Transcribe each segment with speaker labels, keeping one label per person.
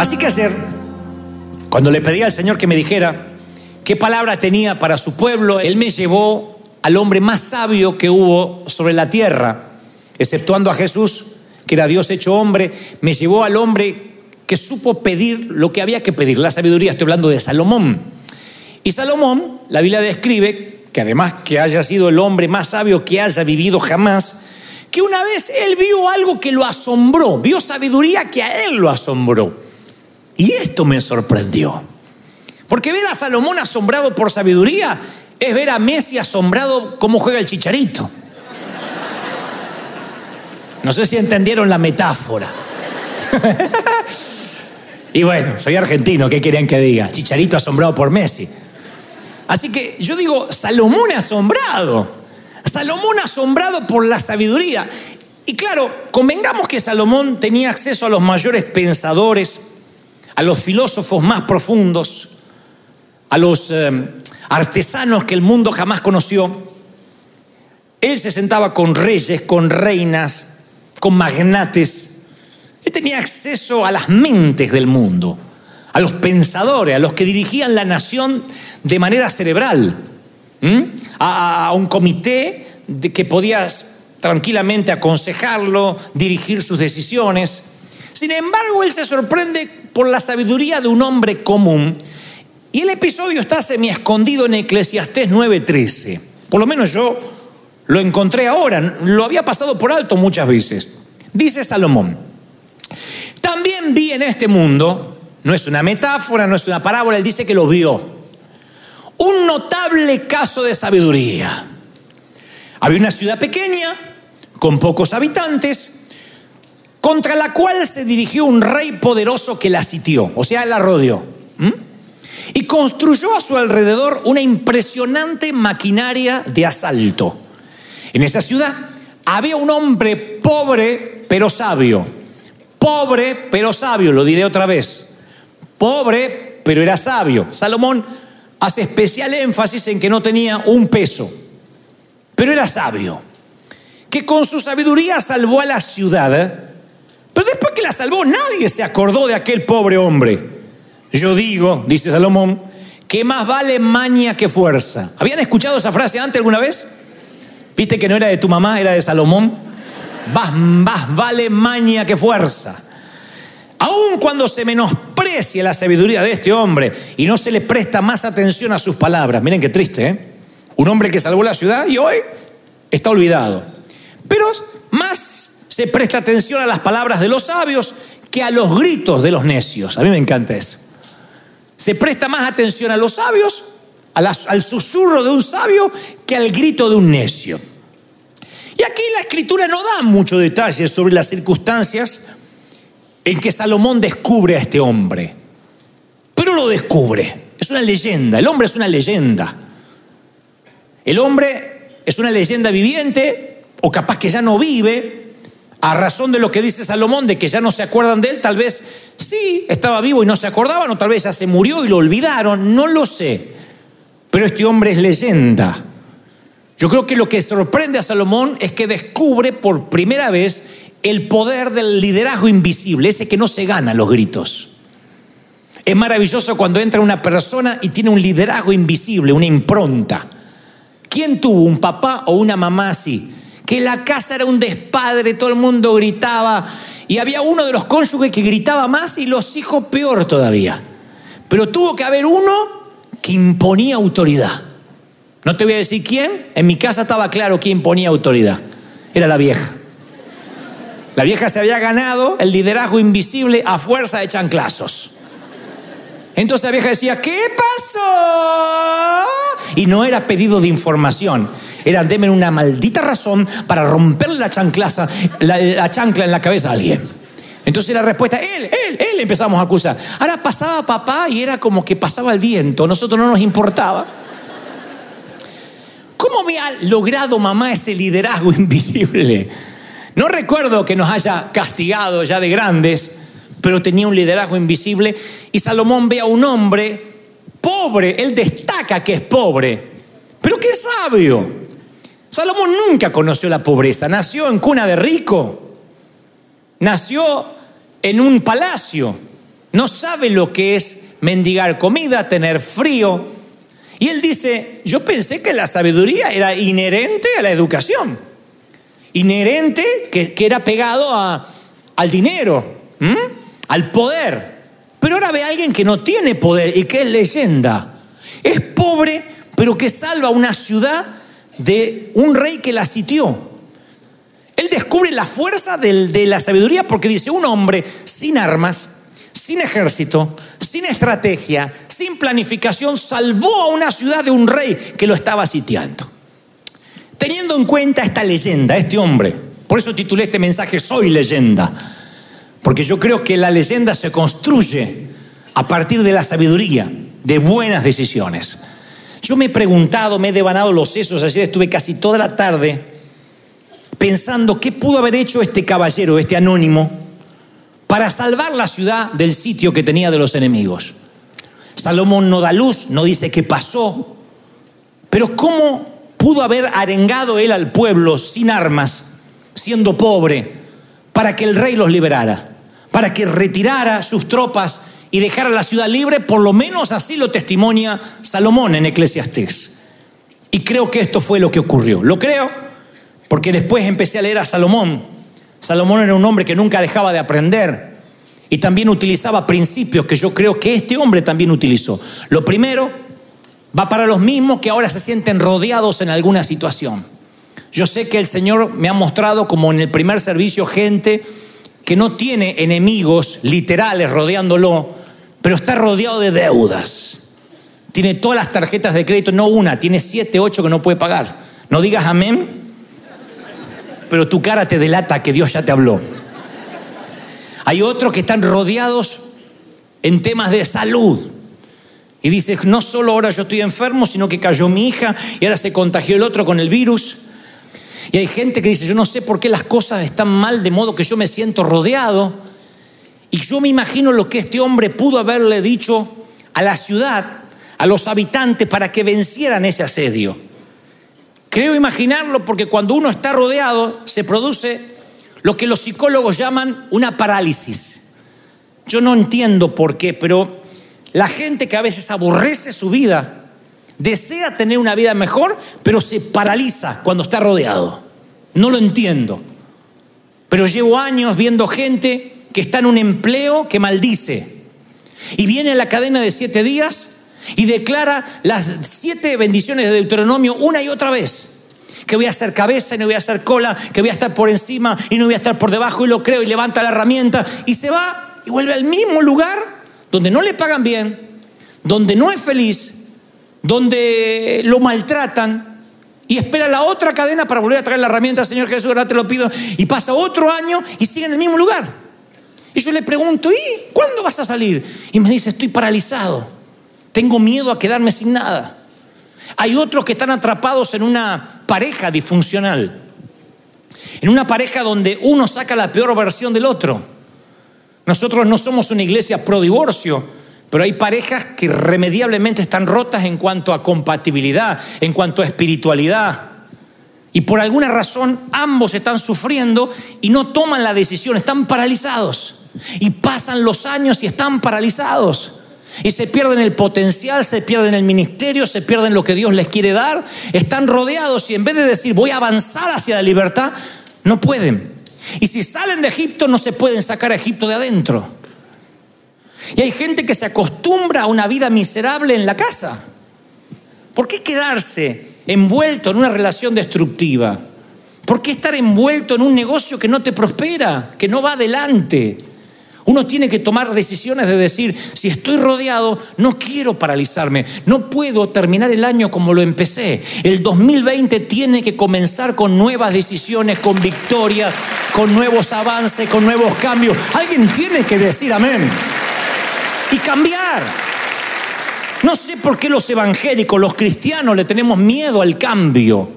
Speaker 1: Así que ayer, cuando le pedí al Señor que me dijera qué palabra tenía para su pueblo, Él me llevó al hombre más sabio que hubo sobre la tierra, exceptuando a Jesús, que era Dios hecho hombre, me llevó al hombre que supo pedir lo que había que pedir, la sabiduría, estoy hablando de Salomón. Y Salomón, la Biblia describe que además que haya sido el hombre más sabio que haya vivido jamás, que una vez él vio algo que lo asombró, vio sabiduría que a él lo asombró. Y esto me sorprendió. Porque ver a Salomón asombrado por sabiduría es ver a Messi asombrado cómo juega el chicharito. No sé si entendieron la metáfora. y bueno, soy argentino, ¿qué quieren que diga? Chicharito asombrado por Messi. Así que yo digo, Salomón asombrado. Salomón asombrado por la sabiduría. Y claro, convengamos que Salomón tenía acceso a los mayores pensadores, a los filósofos más profundos, a los eh, artesanos que el mundo jamás conoció. Él se sentaba con reyes, con reinas, con magnates. Él tenía acceso a las mentes del mundo, a los pensadores, a los que dirigían la nación de manera cerebral a, un comité de que podías tranquilamente aconsejarlo, dirigir sus decisiones. Sin embargo, él se sorprende por la sabiduría de un hombre común. Y el episodio está semi escondido en Eclesiastés 9:13. Por lo menos yo lo encontré ahora, lo había pasado por alto muchas veces. Dice Salomón, también vi en este mundo, no es una metáfora, no es una parábola, él dice que lo vio un notable caso de sabiduría. Había una ciudad pequeña, con pocos habitantes, contra la cual se dirigió un rey poderoso que la sitió, o sea, la rodeó. Y construyó a su alrededor una impresionante maquinaria de asalto. En esa ciudad había un hombre pobre pero sabio. Pobre pero sabio, lo diré otra vez. Pobre pero era sabio. Salomón hace especial énfasis en que no tenía un peso, pero era sabio, que con su sabiduría salvó a la ciudad, ¿eh? Pero después que la salvó nadie se acordó de aquel pobre hombre. Yo digo, dice Salomón, que más vale maña que fuerza. ¿Habían escuchado esa frase antes alguna vez? ¿Viste que no era de tu mamá, era de Salomón? Más, más vale maña que fuerza. Aun cuando se menosprecia la sabiduría de este hombre y no se le presta más atención a sus palabras. Miren qué triste, ¿eh? Un hombre que salvó la ciudad y hoy está olvidado. Pero más se presta atención a las palabras de los sabios que a los gritos de los necios. A mí me encanta eso. Se presta más atención a los sabios, al susurro de un sabio, que al grito de un necio. Y aquí la escritura no da mucho detalle sobre las circunstancias en que Salomón descubre a este hombre. Pero lo descubre. Es una leyenda. El hombre es una leyenda. El hombre es una leyenda viviente o capaz que ya no vive. A razón de lo que dice Salomón, de que ya no se acuerdan de él, tal vez sí, estaba vivo y no se acordaban, o tal vez ya se murió y lo olvidaron, no lo sé. Pero este hombre es leyenda. Yo creo que lo que sorprende a Salomón es que descubre por primera vez el poder del liderazgo invisible, ese que no se gana los gritos. Es maravilloso cuando entra una persona y tiene un liderazgo invisible, una impronta. ¿Quién tuvo un papá o una mamá así? Que la casa era un despadre, todo el mundo gritaba y había uno de los cónyuges que gritaba más y los hijos peor todavía. Pero tuvo que haber uno que imponía autoridad. No te voy a decir quién, en mi casa estaba claro quién imponía autoridad. Era la vieja. La vieja se había ganado el liderazgo invisible a fuerza de chanclazos. Entonces la vieja decía, ¿qué pasó? Y no era pedido de información, era deme una maldita razón para romperle la, chanclaza, la, chancla en la cabeza a alguien. Entonces la respuesta, él, él, él empezamos a acusar. Ahora pasaba papá y era como que pasaba el viento, nosotros no nos importaba. ¿Cómo me ha logrado mamá ese liderazgo invisible? No recuerdo que nos haya castigado ya de grandes, pero tenía un liderazgo invisible. Y Salomón ve a un hombre pobre, él destaca que es pobre, pero qué sabio. Salomón nunca conoció la pobreza, nació en cuna de rico, nació en un palacio, no sabe lo que es mendigar comida, tener frío. Y él dice, yo pensé que la sabiduría era inherente a la educación, inherente que, era pegado al dinero, al poder. Pero ahora ve a alguien que no tiene poder y que es leyenda. Es pobre, pero que salva una ciudad de un rey que la sitió. Él descubre la fuerza de la sabiduría porque dice, un hombre sin armas, sin ejército, sin estrategia, sin planificación, salvó a una ciudad de un rey que lo estaba sitiando. Teniendo en cuenta esta leyenda, este hombre, por eso titulé este mensaje Soy leyenda, porque yo creo que la leyenda se construye a partir de la sabiduría, de buenas decisiones. Yo me he preguntado, me he devanado los sesos, ayer estuve casi toda la tarde pensando qué pudo haber hecho este caballero, este anónimo, para salvar la ciudad del sitio que tenía de los enemigos. Salomón no da luz, no dice qué pasó, pero ¿cómo pudo haber arengado él al pueblo sin armas, siendo pobre, para que el rey los liberara, para que retirara sus tropas y dejara la ciudad libre, por lo menos así lo testimonia Salomón en Eclesiastés. Y creo que esto fue lo que ocurrió. Lo creo porque después empecé a leer a Salomón. Salomón era un hombre que nunca dejaba de aprender y también utilizaba principios que yo creo que este hombre también utilizó. Lo primero va para los mismos que ahora se sienten rodeados en alguna situación. Yo sé que el Señor me ha mostrado como en el primer servicio gente que no tiene enemigos literales rodeándolo, pero está rodeado de deudas. Tiene todas las tarjetas de crédito, no una, tiene siete, ocho que no puede pagar. No digas amén, pero tu cara te delata que Dios ya te habló. Hay otros que están rodeados en temas de salud. Y dices, no solo ahora yo estoy enfermo, sino que cayó mi hija y ahora se contagió el otro con el virus. Y hay gente que dice, yo no sé por qué las cosas están mal de modo que yo me siento rodeado. Y yo me imagino lo que este hombre pudo haberle dicho a la ciudad, a los habitantes, para que vencieran ese asedio. Creo imaginarlo porque cuando uno está rodeado se produce lo que los psicólogos llaman una parálisis. Yo no entiendo por qué, pero la gente que a veces aborrece su vida, desea tener una vida mejor, pero se paraliza cuando está rodeado. No lo entiendo. Pero llevo años viendo gente que está en un empleo que maldice. Y viene a la cadena de siete días y declara las siete bendiciones de Deuteronomio una y otra vez. Que voy a hacer cabeza y no voy a hacer cola, que voy a estar por encima y no voy a estar por debajo y lo creo y levanta la herramienta y se va y vuelve al mismo lugar donde no le pagan bien, donde no es feliz, donde lo maltratan y espera la otra cadena para volver a traer la herramienta, Señor Jesús, ahora te lo pido, y pasa otro año y sigue en el mismo lugar. Y yo le pregunto, ¿y cuándo vas a salir? Y me dice, estoy paralizado, tengo miedo a quedarme sin nada. Hay otros que están atrapados en una pareja disfuncional, en una pareja donde uno saca la peor versión del otro. Nosotros no somos una iglesia pro divorcio, pero hay parejas que irremediablemente están rotas en cuanto a compatibilidad, en cuanto a espiritualidad. Y por alguna razón ambos están sufriendo y no toman la decisión, están paralizados. Y pasan los años y están paralizados. Y se pierden el potencial, se pierden el ministerio, se pierden lo que Dios les quiere dar. Están rodeados y en vez de decir voy a avanzar hacia la libertad, no pueden. Y si salen de Egipto no se pueden sacar a Egipto de adentro. Y hay gente que se acostumbra a una vida miserable en la casa. ¿Por qué quedarse envuelto en una relación destructiva? ¿Por qué estar envuelto en un negocio que no te prospera, que no va adelante? Uno tiene que tomar decisiones de decir, si estoy rodeado, no quiero paralizarme, no puedo terminar el año como lo empecé. El 2020 tiene que comenzar con nuevas decisiones, con victoria, con nuevos avances, con nuevos cambios. Alguien tiene que decir amén y cambiar. No sé por qué los evangélicos, los cristianos, le tenemos miedo al cambio.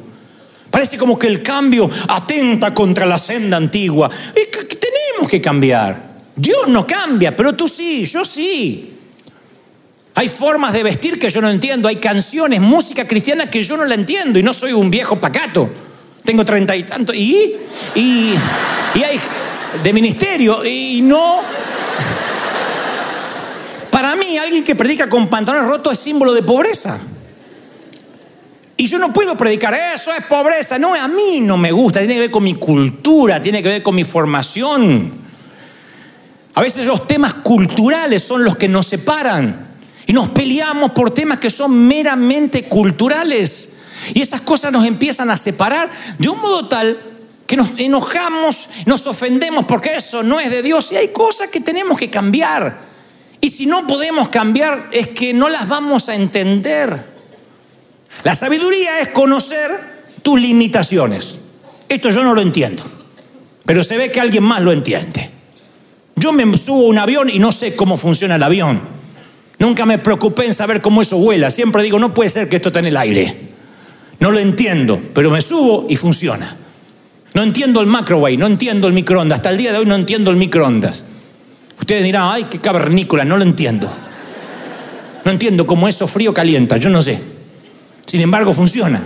Speaker 1: Parece como que el cambio atenta contra la senda antigua. Y tenemos que cambiar. Dios no cambia, pero tú sí, yo sí. Hay formas de vestir que yo no entiendo, hay canciones, música cristiana que yo no la entiendo y no soy un viejo pacato. Tengo treinta y tanto y, y, y hay de ministerio y no Para mí, alguien que predica con pantalones rotos es símbolo de pobreza. Y yo no puedo predicar, eso es pobreza. No, a mí no me gusta, tiene que ver con mi cultura, tiene que ver con mi formación. A veces los temas culturales son los que nos separan y nos peleamos por temas que son meramente culturales. Y esas cosas nos empiezan a separar de un modo tal que nos enojamos, nos ofendemos porque eso no es de Dios y hay cosas que tenemos que cambiar. Y si no podemos cambiar es que no las vamos a entender. La sabiduría es conocer tus limitaciones. Esto yo no lo entiendo, pero se ve que alguien más lo entiende. Yo me subo a un avión y no sé cómo funciona el avión. Nunca me preocupé en saber cómo eso vuela. Siempre digo, no puede ser que esto esté en el aire. No lo entiendo, pero me subo y funciona. No entiendo el microwave, no entiendo el microondas. Hasta el día de hoy no entiendo el microondas. Ustedes dirán, ay, qué cavernícola, no lo entiendo. No entiendo cómo eso frío calienta, yo no sé. Sin embargo, funciona.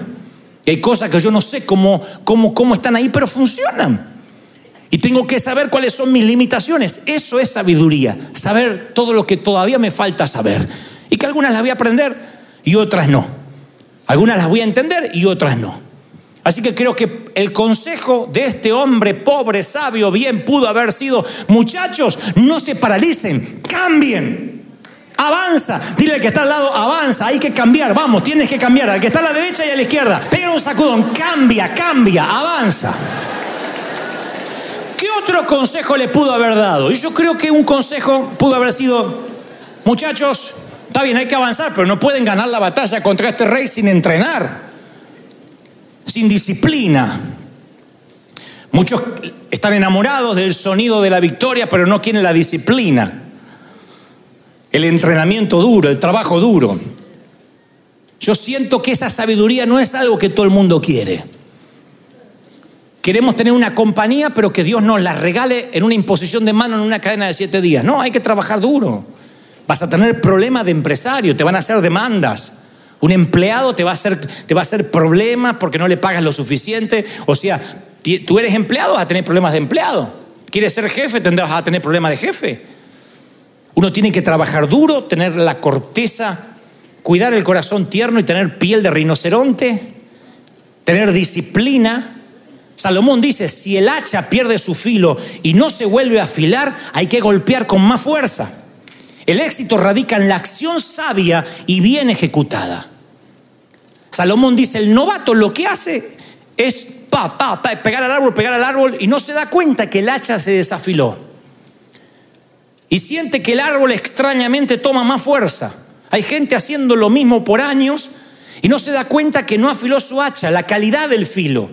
Speaker 1: Y hay cosas que yo no sé cómo, cómo, cómo están ahí, pero funcionan. Y tengo que saber cuáles son mis limitaciones. Eso es sabiduría. Saber todo lo que todavía me falta saber. Y que algunas las voy a aprender y otras no. Algunas las voy a entender y otras no. Así que creo que el consejo de este hombre pobre, sabio, bien pudo haber sido, muchachos, no se paralicen, cambien. Avanza, dile al que está al lado, avanza, hay que cambiar, vamos, tienes que cambiar, al que está a la derecha y a la izquierda, pega un sacudón, cambia, cambia, avanza. ¿Qué otro consejo le pudo haber dado? Y yo creo que un consejo pudo haber sido, muchachos, está bien, hay que avanzar, pero no pueden ganar la batalla contra este rey sin entrenar sin disciplina. Muchos están enamorados del sonido de la victoria, pero no quieren la disciplina, el entrenamiento duro, el trabajo duro. Yo siento que esa sabiduría no es algo que todo el mundo quiere. Queremos tener una compañía, pero que Dios nos la regale en una imposición de mano en una cadena de siete días. No, hay que trabajar duro. Vas a tener problemas de empresario, te van a hacer demandas. Un empleado te va a hacer, te va a problemas porque no le pagas lo suficiente. O sea, tú eres empleado, vas a tener problemas de empleado. Quieres ser jefe, tendrás a tener problemas de jefe. Uno tiene que trabajar duro, tener la corteza, cuidar el corazón tierno y tener piel de rinoceronte, tener disciplina. Salomón dice, si el hacha pierde su filo y no se vuelve a afilar, hay que golpear con más fuerza. El éxito radica en la acción sabia y bien ejecutada. Salomón dice, el novato lo que hace es pa, pa, pegar al árbol, pegar al árbol y no se da cuenta que el hacha se desafiló. Y siente que el árbol extrañamente toma más fuerza. Hay gente haciendo lo mismo por años y no se da cuenta que no afiló su hacha, la calidad del filo.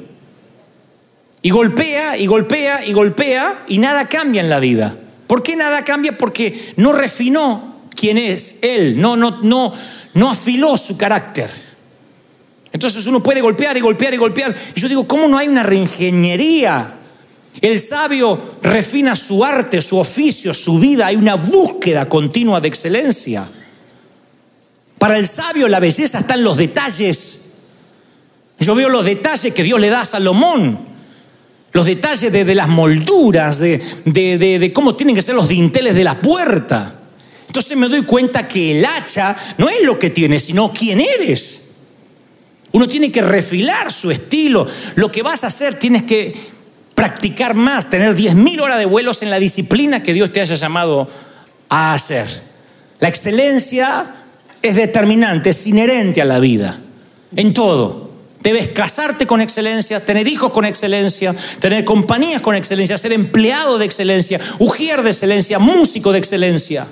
Speaker 1: Y golpea y golpea y golpea y nada cambia en la vida. ¿Por qué nada cambia? Porque no refinó quién es él, no, no, no, no afiló su carácter. Entonces uno puede golpear y golpear y golpear. Y yo digo, ¿cómo no hay una reingeniería? El sabio refina su arte, su oficio, su vida. Hay una búsqueda continua de excelencia. Para el sabio la belleza está en los detalles. Yo veo los detalles que Dios le da a Salomón los detalles de, las molduras, de, de, cómo tienen que ser los dinteles de la puerta. Entonces me doy cuenta que el hacha no es lo que tienes, sino quién eres. Uno tiene que refilar su estilo. Lo que vas a hacer tienes que practicar más, tener 10.000 horas de vuelos en la disciplina que Dios te haya llamado a hacer. La excelencia es determinante, es inherente a la vida, en todo. Debes casarte con excelencia, tener hijos con excelencia, tener compañías con excelencia, ser empleado de excelencia, ujier de excelencia, músico de excelencia.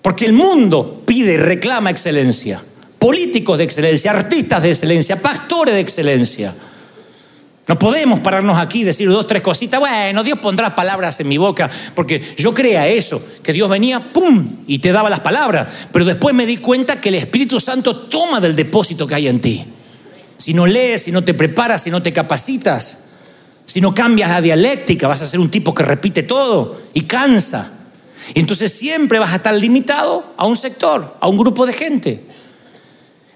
Speaker 1: Porque el mundo pide reclama excelencia. Políticos de excelencia, artistas de excelencia, pastores de excelencia. No podemos pararnos aquí y decir dos, tres cositas. Bueno, Dios pondrá palabras en mi boca, porque yo creía eso, que Dios venía, ¡pum! y te daba las palabras. Pero después me di cuenta que el Espíritu Santo toma del depósito que hay en ti. Si no lees, si no te preparas, si no te capacitas, si no cambias la dialéctica, vas a ser un tipo que repite todo y cansa. Y entonces siempre vas a estar limitado a un sector, a un grupo de gente.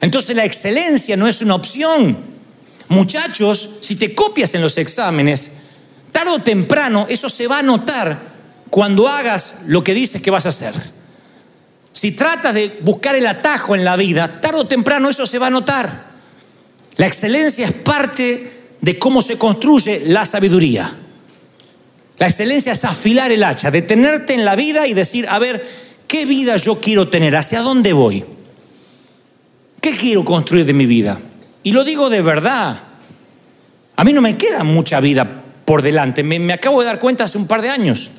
Speaker 1: Entonces la excelencia no es una opción. Muchachos, si te copias en los exámenes, tarde o temprano eso se va a notar cuando hagas lo que dices que vas a hacer. si tratas de buscar el atajo en la vida, tarde o temprano eso se va a notar. La excelencia es parte de cómo se construye la sabiduría. La excelencia es afilar el hacha, detenerte en la vida y decir, a ver, ¿qué vida yo quiero tener? ¿Hacia dónde voy? ¿Qué quiero construir de mi vida? Y lo digo de verdad. A mí no me queda mucha vida por delante. Me, acabo de dar cuenta hace un par de años.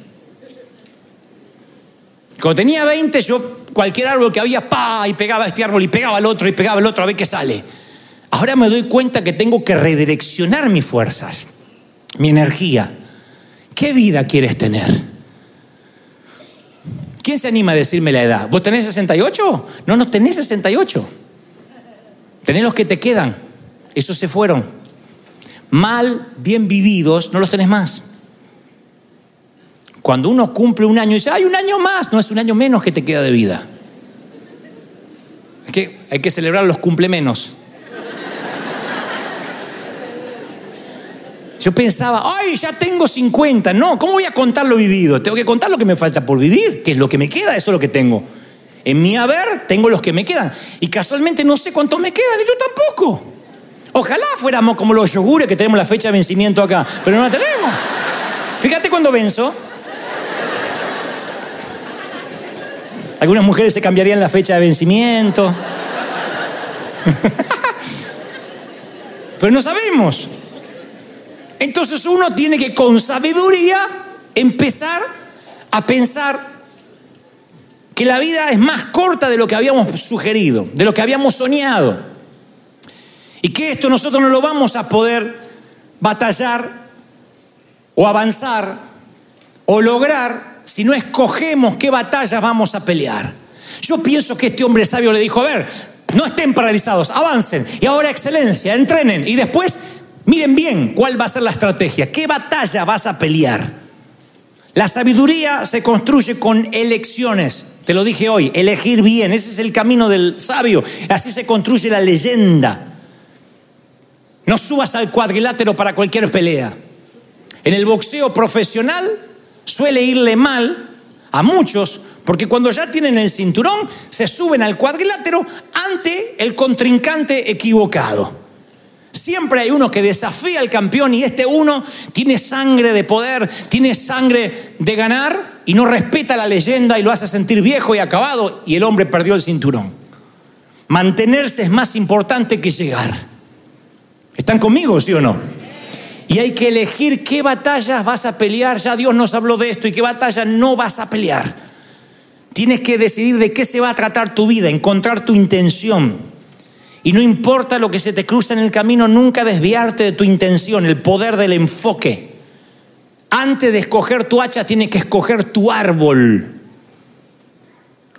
Speaker 1: Cuando tenía 20, yo cualquier árbol que había, pa, y pegaba este árbol, y pegaba al otro, y pegaba al otro, a ver qué sale. Ahora me doy cuenta que tengo que redireccionar mis fuerzas, mi energía. ¿Qué vida quieres tener? ¿Quién se anima a decirme la edad? ¿Vos tenés 68? No, no tenés 68. Tenés los que te quedan. Esos se fueron. Mal, bien vividos, no los tenés más. Cuando uno cumple un año y dice, hay un año más, no es un año menos que te queda de vida. Hay que celebrar los cumple menos. Yo pensaba, ay, ya tengo 50. No, ¿cómo voy a contar lo vivido? Tengo que contar lo que me falta por vivir, que es lo que me queda, eso es lo que tengo. En mi haber tengo los que me quedan. Y casualmente no sé cuántos me quedan, y yo tampoco. Ojalá fuéramos como los yogures que tenemos la fecha de vencimiento acá, pero no la tenemos. Fíjate cuando venzo. Algunas mujeres se cambiarían la fecha de vencimiento. pero no sabemos. Entonces uno tiene que con sabiduría empezar a pensar que la vida es más corta de lo que habíamos sugerido, de lo que habíamos soñado. Y que esto nosotros no lo vamos a poder batallar o avanzar o lograr si no escogemos qué batallas vamos a pelear. Yo pienso que este hombre sabio le dijo, a ver, no estén paralizados, avancen y ahora excelencia, entrenen y después Miren bien cuál va a ser la estrategia, qué batalla vas a pelear. La sabiduría se construye con elecciones. Te lo dije hoy, elegir bien, ese es el camino del sabio. Así se construye la leyenda. No subas al cuadrilátero para cualquier pelea. En el boxeo profesional suele irle mal a muchos porque cuando ya tienen el cinturón se suben al cuadrilátero ante el contrincante equivocado. Siempre hay uno que desafía al campeón y este uno tiene sangre de poder, tiene sangre de ganar y no respeta la leyenda y lo hace sentir viejo y acabado y el hombre perdió el cinturón. Mantenerse es más importante que llegar. ¿Están conmigo, sí o no? Y hay que elegir qué batallas vas a pelear. Ya Dios nos habló de esto y qué batallas no vas a pelear. Tienes que decidir de qué se va a tratar tu vida, encontrar tu intención. Y no importa lo que se te cruza en el camino, nunca desviarte de tu intención, el poder del enfoque. Antes de escoger tu hacha, tienes que escoger tu árbol.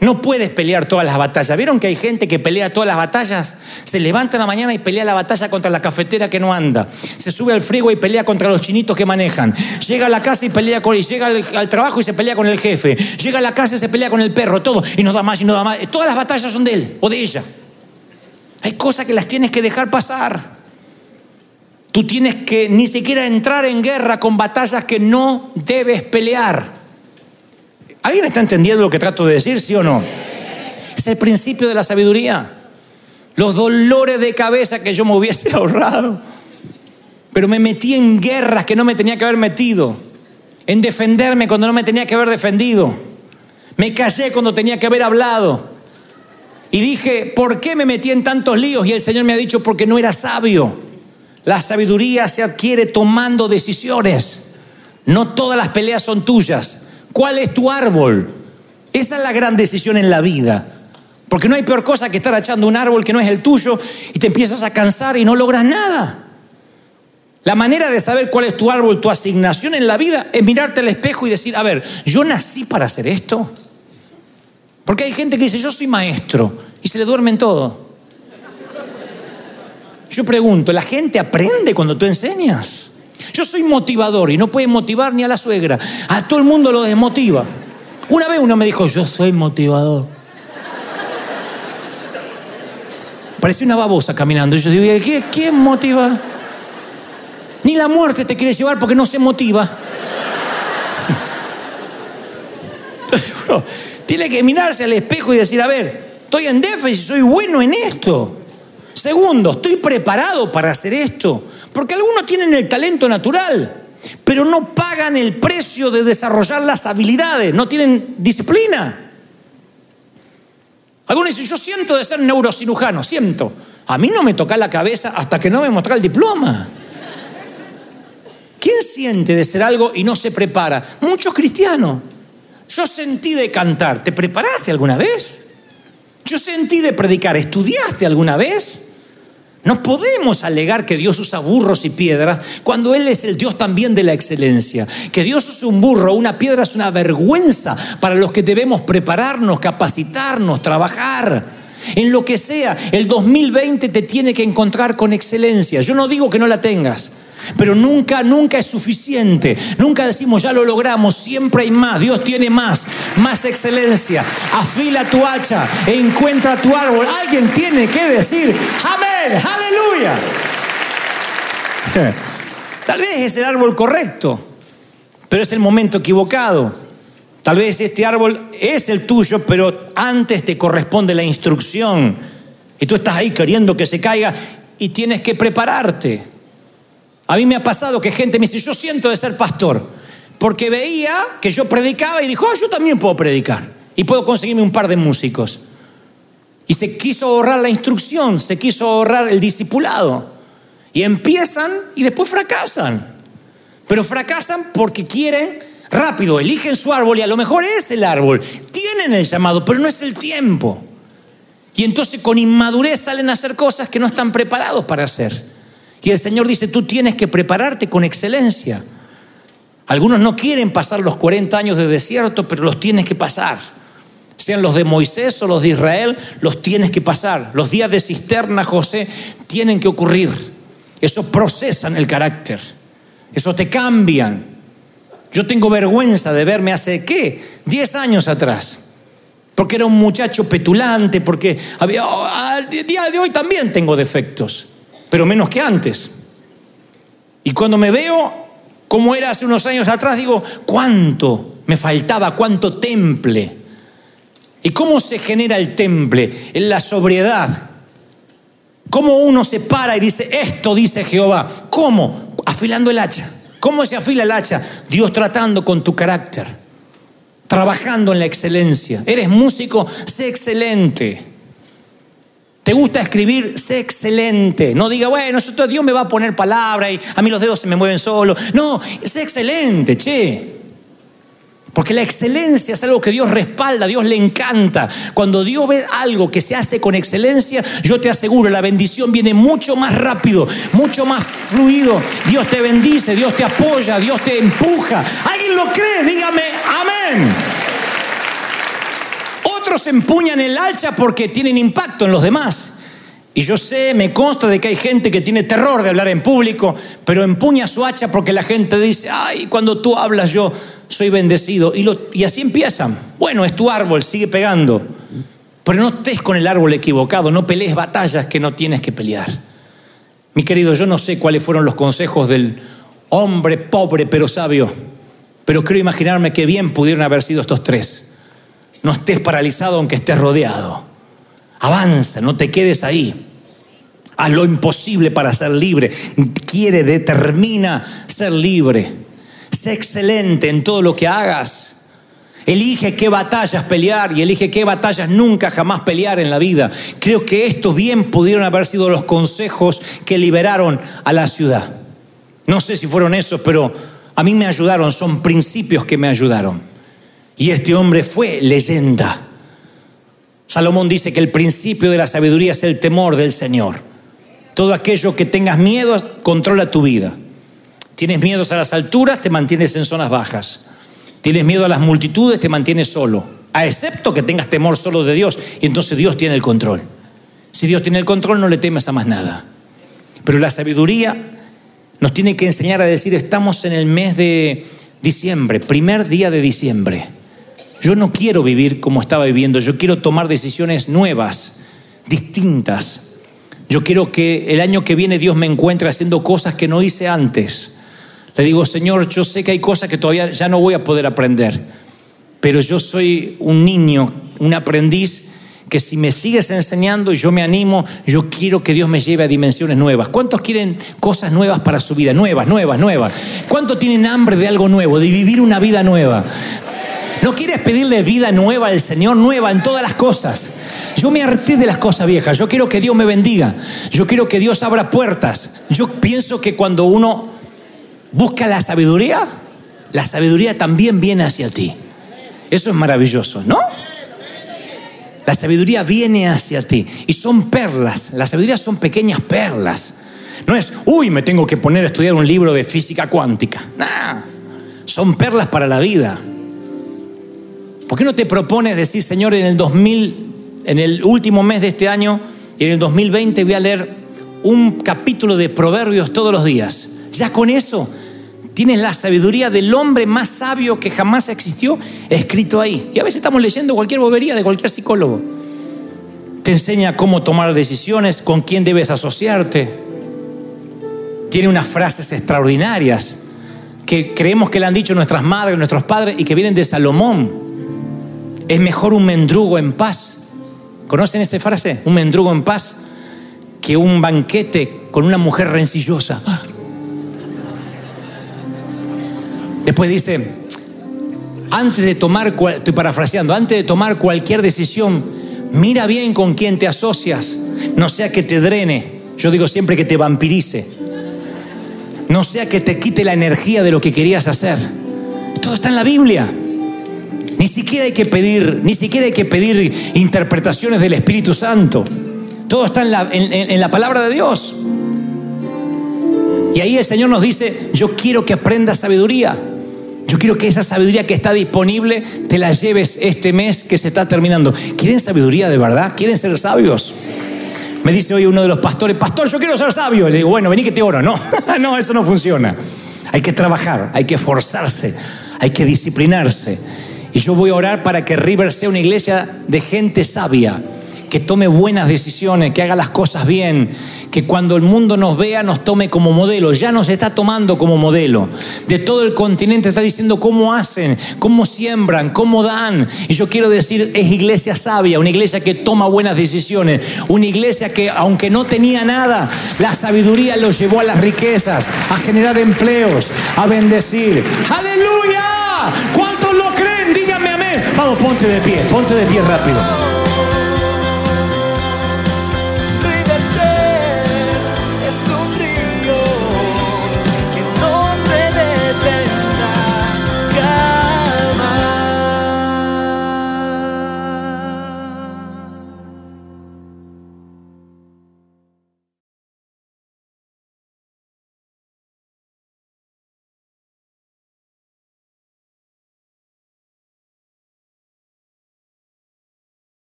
Speaker 1: No puedes pelear todas las batallas. ¿Vieron que hay gente que pelea todas las batallas? Se levanta en la mañana y pelea la batalla contra la cafetera que no anda. Se sube al frigo y pelea contra los chinitos que manejan. Llega a la casa y pelea con. Y llega al, al, trabajo y se pelea con el jefe. Llega a la casa y se pelea con el perro. Todo. Y no da más y no da más. Todas las batallas son de él o de ella. Hay cosas que las tienes que dejar pasar. Tú tienes que ni siquiera entrar en guerra con batallas que no debes pelear. ¿Alguien está entendiendo lo que trato de decir, sí o no? Es el principio de la sabiduría. Los dolores de cabeza que yo me hubiese ahorrado. Pero me metí en guerras que no me tenía que haber metido. En defenderme cuando no me tenía que haber defendido. Me callé cuando tenía que haber hablado. Y dije, ¿por qué me metí en tantos líos? Y el Señor me ha dicho, porque no era sabio. La sabiduría se adquiere tomando decisiones. No todas las peleas son tuyas. ¿Cuál es tu árbol? Esa es la gran decisión en la vida. Porque no hay peor cosa que estar echando un árbol que no es el tuyo y te empiezas a cansar y no logras nada. La manera de saber cuál es tu árbol, tu asignación en la vida, es mirarte al espejo y decir, a ver, yo nací para hacer esto. Porque hay gente que dice, yo soy maestro, y se le duermen todo. Yo pregunto, ¿la gente aprende cuando tú enseñas? Yo soy motivador y no puede motivar ni a la suegra. A todo el mundo lo desmotiva. Una vez uno me dijo, yo soy motivador. Parecía una babosa caminando. Y yo digo, ¿Qué, ¿quién motiva? Ni la muerte te quiere llevar porque no se motiva. Tiene que mirarse al espejo y decir, a ver, estoy en déficit, soy bueno en esto. Segundo, estoy preparado para hacer esto. Porque algunos tienen el talento natural, pero no pagan el precio de desarrollar las habilidades, no tienen disciplina. Algunos dicen, yo siento de ser neurocirujano, siento. A mí no me toca la cabeza hasta que no me muestra el diploma. ¿Quién siente de ser algo y no se prepara? Muchos cristianos. Yo sentí de cantar. ¿Te preparaste alguna vez? Yo sentí de predicar. ¿Estudiaste alguna vez? No podemos alegar que Dios usa burros y piedras cuando Él es el Dios también de la excelencia. Que Dios usa un burro una piedra es una vergüenza para los que debemos prepararnos, capacitarnos, trabajar. En lo que sea, el 2020 te tiene que encontrar con excelencia. Yo no digo que no la tengas. Pero nunca, nunca es suficiente. Nunca decimos, ya lo logramos, siempre hay más. Dios tiene más, más excelencia. Afila tu hacha, encuentra tu árbol. Alguien tiene que decir, amén, aleluya. Tal vez es el árbol correcto, pero es el momento equivocado. Tal vez este árbol es el tuyo, pero antes te corresponde la instrucción. Y tú estás ahí queriendo que se caiga y tienes que prepararte. A mí me ha pasado que gente me dice, yo siento de ser pastor, porque veía que yo predicaba y dijo, ah, yo también puedo predicar y puedo conseguirme un par de músicos. Y se quiso ahorrar la instrucción, se quiso ahorrar el discipulado. Y empiezan y después fracasan. Pero fracasan porque quieren rápido, eligen su árbol y a lo mejor es el árbol. Tienen el llamado, pero no es el tiempo. Y entonces con inmadurez salen a hacer cosas que no están preparados para hacer. Y el Señor dice, tú tienes que prepararte con excelencia. Algunos no quieren pasar los 40 años de desierto, pero los tienes que pasar. Sean los de Moisés o los de Israel, los tienes que pasar. Los días de cisterna, José, tienen que ocurrir. Eso procesan el carácter. Eso te cambian. Yo tengo vergüenza de verme hace, ¿qué? 10 años atrás. Porque era un muchacho petulante, porque había, al día de hoy también tengo defectos pero menos que antes. Y cuando me veo como era hace unos años atrás, digo, ¿cuánto me faltaba? ¿Cuánto temple? ¿Y cómo se genera el temple? En la sobriedad. ¿Cómo uno se para y dice, esto dice Jehová? ¿Cómo? Afilando el hacha. ¿Cómo se afila el hacha? Dios tratando con tu carácter, trabajando en la excelencia. Eres músico, sé excelente. ¿Te gusta escribir? Sé excelente. No diga, bueno, Dios me va a poner palabra y a mí los dedos se me mueven solo. No, sé excelente, che. Porque la excelencia es algo que Dios respalda, Dios le encanta. Cuando Dios ve algo que se hace con excelencia, yo te aseguro, la bendición viene mucho más rápido, mucho más fluido. Dios te bendice, Dios te apoya, Dios te empuja. ¿Alguien lo cree? Dígame, amén. Otros empuñan el hacha porque tienen impacto en los demás. Y yo sé, me consta de que hay gente que tiene terror de hablar en público, pero empuña su hacha porque la gente dice, ay, cuando tú hablas yo soy bendecido. Y, así empiezan. Bueno, es tu árbol, sigue pegando. Pero no estés con el árbol equivocado, no pelees batallas que no tienes que pelear. Mi querido, yo no sé cuáles fueron los consejos del hombre pobre pero sabio, pero creo imaginarme que bien pudieron haber sido estos tres. No estés paralizado aunque estés rodeado. Avanza, no te quedes ahí. Haz lo imposible para ser libre. Quiere, determina ser libre. Sé excelente en todo lo que hagas. Elige qué batallas pelear y elige qué batallas nunca jamás pelear en la vida. Creo que estos bien pudieron haber sido los consejos que liberaron a la ciudad. No sé si fueron esos, pero a mí me ayudaron, son principios que me ayudaron. Y este hombre fue leyenda. Salomón dice que el principio de la sabiduría es el temor del Señor. Todo aquello que tengas miedo controla tu vida. Tienes miedo a las alturas, te mantienes en zonas bajas. Tienes miedo a las multitudes, te mantienes solo. A excepto que tengas temor solo de Dios. Y entonces Dios tiene el control. Si Dios tiene el control, no le temes a más nada. Pero la sabiduría nos tiene que enseñar a decir, estamos en el mes de diciembre, primer día de diciembre. Yo no quiero vivir como estaba viviendo, yo quiero tomar decisiones nuevas, distintas. Yo quiero que el año que viene Dios me encuentre haciendo cosas que no hice antes. Le digo, Señor, yo sé que hay cosas que todavía ya no voy a poder aprender, pero yo soy un niño, un aprendiz que si me sigues enseñando y yo me animo, yo quiero que Dios me lleve a dimensiones nuevas. ¿Cuántos quieren cosas nuevas para su vida? Nuevas, nuevas, nuevas. ¿Cuántos tienen hambre de algo nuevo, de vivir una vida nueva? ¿No quieres pedirle vida nueva al Señor, nueva en todas las cosas? Yo me harté de las cosas viejas. Yo quiero que Dios me bendiga. Yo quiero que Dios abra puertas. Yo pienso que cuando uno busca la sabiduría, la sabiduría también viene hacia ti. Eso es maravilloso, ¿no? La sabiduría viene hacia ti y son perlas. La sabiduría son pequeñas perlas. No es, uy, me tengo que poner a estudiar un libro de física cuántica. Nah, son perlas para la vida. ¿Por qué no te propones decir, Señor, en el 2000, en el último mes de este año y en el 2020 voy a leer un capítulo de Proverbios todos los días? Ya con eso tienes la sabiduría del hombre más sabio que jamás existió escrito ahí. Y a veces estamos leyendo cualquier bobería de cualquier psicólogo. Te enseña cómo tomar decisiones, con quién debes asociarte. Tiene unas frases extraordinarias que creemos que le han dicho nuestras madres, nuestros padres y que vienen de Salomón. Es mejor un mendrugo en paz. ¿Conocen esa frase? Un mendrugo en paz que un banquete con una mujer rencillosa. Después dice, antes de tomar, estoy parafraseando, antes de tomar cualquier decisión, mira bien con quién te asocias, no sea que te drene, yo digo siempre que te vampirice, no sea que te quite la energía de lo que querías hacer. Todo está en la Biblia. Ni siquiera hay que pedir, ni siquiera hay que pedir interpretaciones del Espíritu Santo. Todo está en la, en la palabra de Dios. Y ahí el Señor nos dice, yo quiero que aprendas sabiduría. Yo quiero que esa sabiduría que está disponible te la lleves este mes que se está terminando. ¿Quieren sabiduría de verdad? ¿Quieren ser sabios? Me dice hoy uno de los pastores, pastor, yo quiero ser sabio. Le digo, bueno, vení que te oro. No, no, eso no funciona. Hay que trabajar, hay que esforzarse, hay que disciplinarse. Y yo voy a orar para que River sea una iglesia de gente sabia que tome buenas decisiones, que haga las cosas bien, que cuando el mundo nos vea nos tome como modelo. Ya nos está tomando como modelo. De todo el continente está diciendo cómo hacen, cómo siembran, cómo dan. Y yo quiero decir, es iglesia sabia, una iglesia que toma buenas decisiones, una iglesia que aunque no tenía nada, la sabiduría lo llevó a las riquezas, a generar empleos, a bendecir. Aleluya. ¿Cuántos lo creen? Vamos, ponte de pie, ponte de pie rápido.